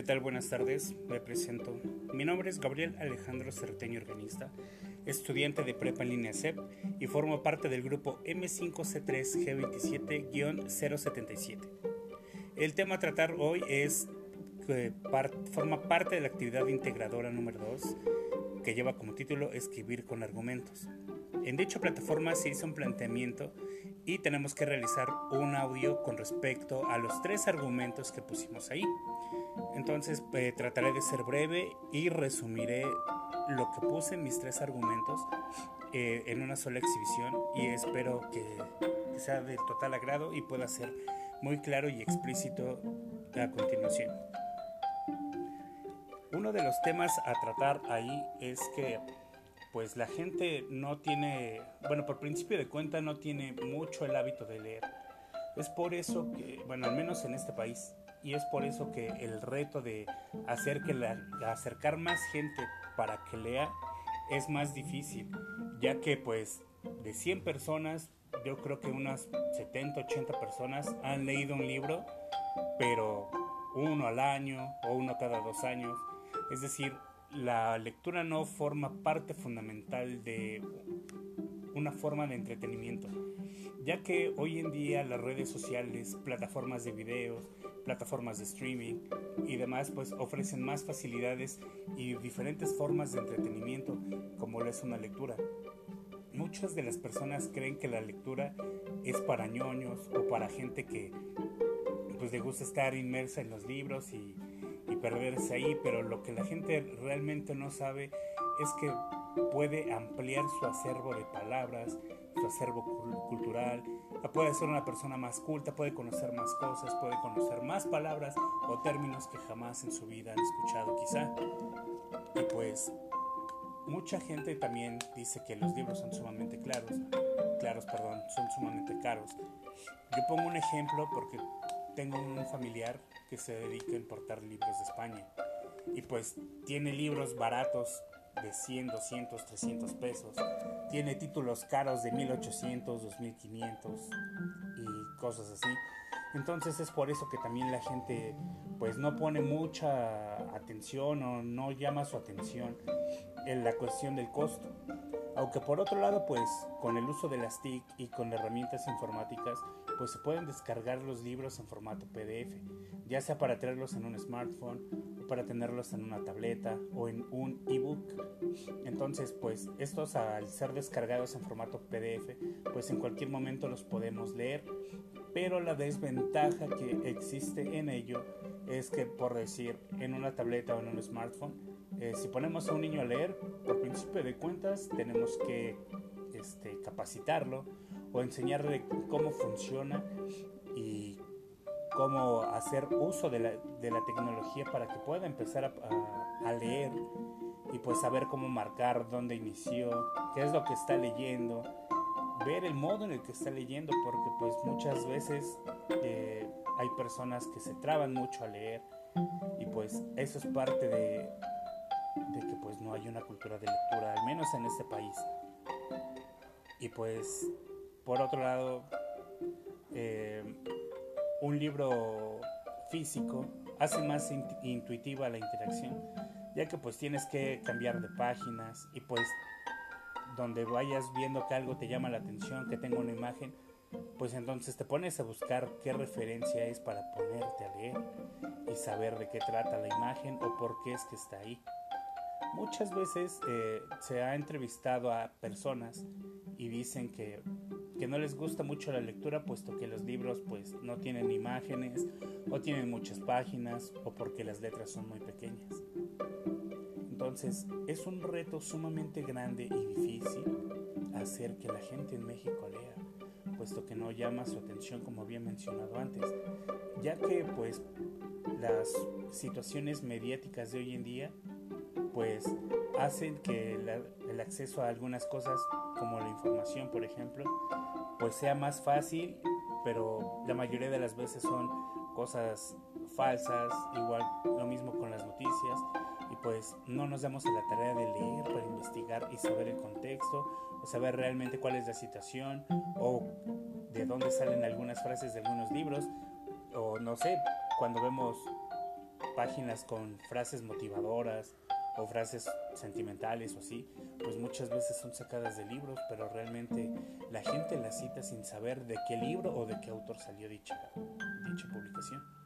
¿Qué tal? Buenas tardes, me presento. Mi nombre es Gabriel Alejandro Certeño Organista, estudiante de prepa en línea CEP y formo parte del grupo M5C3G27-077. El tema a tratar hoy es que forma parte de la actividad integradora número 2 que lleva como título Escribir con argumentos. En dicha plataforma se hizo un planteamiento y tenemos que realizar un audio con respecto a los tres argumentos que pusimos ahí. Entonces eh, trataré de ser breve y resumiré lo que puse en mis tres argumentos eh, en una sola exhibición y espero que, sea de total agrado y pueda ser muy claro y explícito a continuación. Uno de los temas a tratar ahí es que pues la gente no tiene, bueno, por principio de cuenta no tiene mucho el hábito de leer. Es por eso que, bueno, al menos en este país, y es por eso que el reto de hacer que acercar más gente para que lea es más difícil, ya que pues de 100 personas, yo creo que unas 70, 80 personas han leído un libro, pero uno al año o uno cada dos años. Es decir, la lectura no forma parte fundamental de una forma de entretenimiento, ya que hoy en día las redes sociales, plataformas de videos, plataformas de streaming y demás pues ofrecen más facilidades y diferentes formas de entretenimiento como lo es una lectura. Muchas de las personas creen que la lectura es para ñoños o para gente que pues le gusta estar inmersa en los libros y perderse ahí, pero lo que la gente realmente no sabe es que puede ampliar su acervo de palabras, su acervo cultural, puede ser una persona más culta, puede conocer más cosas, puede conocer más palabras o términos que jamás en su vida han escuchado quizá. Y pues mucha gente también dice que los libros son sumamente claros, claros, perdón, son sumamente caros. Yo pongo un ejemplo porque tengo un familiar que se dedica a importar libros de España y pues tiene libros baratos de 100, 200, 300 pesos, tiene títulos caros de 1800, 2500 y cosas así. Entonces es por eso que también la gente pues no pone mucha atención o no llama su atención en la cuestión del costo. Aunque por otro lado pues con el uso de las TIC y con herramientas informáticas pues se pueden descargar los libros en formato PDF, ya sea para tenerlos en un smartphone o para tenerlos en una tableta o en un ebook. Entonces, pues estos al ser descargados en formato PDF, pues en cualquier momento los podemos leer, pero la desventaja que existe en ello es que por decir en una tableta o en un smartphone, eh, si ponemos a un niño a leer, por principio de cuentas tenemos que este, capacitarlo o enseñarle cómo funciona y cómo hacer uso de la, de la tecnología para que pueda empezar a, a, leer y pues saber cómo marcar dónde inició, qué es lo que está leyendo, ver el modo en el que está leyendo, porque pues muchas veces eh, hay personas que se traban mucho a leer y pues eso es parte de, de que pues no hay una cultura de lectura, al menos en este país. Y pues por otro lado, eh, un libro físico hace más intuitiva la interacción, ya que pues tienes que cambiar de páginas y pues donde vayas viendo que algo te llama la atención, que tenga una imagen, pues entonces te pones a buscar qué referencia es para ponerte a leer y saber de qué trata la imagen o por qué es que está ahí. Muchas veces eh, se ha entrevistado a personas y dicen que que no les gusta mucho la lectura puesto que los libros pues no tienen imágenes o tienen muchas páginas o porque las letras son muy pequeñas. Entonces es un reto sumamente grande y difícil hacer que la gente en México lea, puesto que no llama su atención como había mencionado antes, ya que pues las situaciones mediáticas de hoy en día pues hacen que el acceso a algunas cosas como la información por ejemplo pues sea más fácil, pero la mayoría de las veces son cosas falsas, igual lo mismo con las noticias, pues no nos damos a la tarea de leer para investigar y saber el contexto, o saber realmente cuál es la situación, o de dónde salen algunas frases de algunos libros, o no sé, cuando vemos páginas con frases motivadoras o frases sentimentales o así, pues muchas veces son sacadas de libros, pero realmente la gente las cita sin saber de qué libro o de qué autor salió dicha, dicha publicación.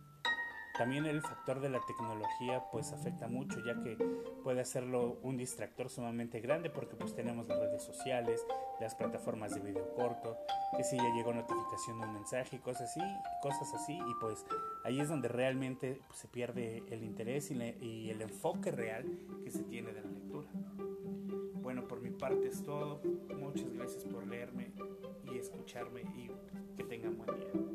También el factor de la tecnología pues afecta mucho ya que puede hacerlo un distractor sumamente grande porque pues tenemos las redes sociales, las plataformas de video corto, que si ya llegó notificación de un mensaje cosas así, cosas así y pues ahí es donde realmente pues, se pierde el interés y, y el enfoque real que se tiene de la lectura. Bueno, por mi parte es todo. Muchas gracias por leerme y escucharme y que tengan buen día.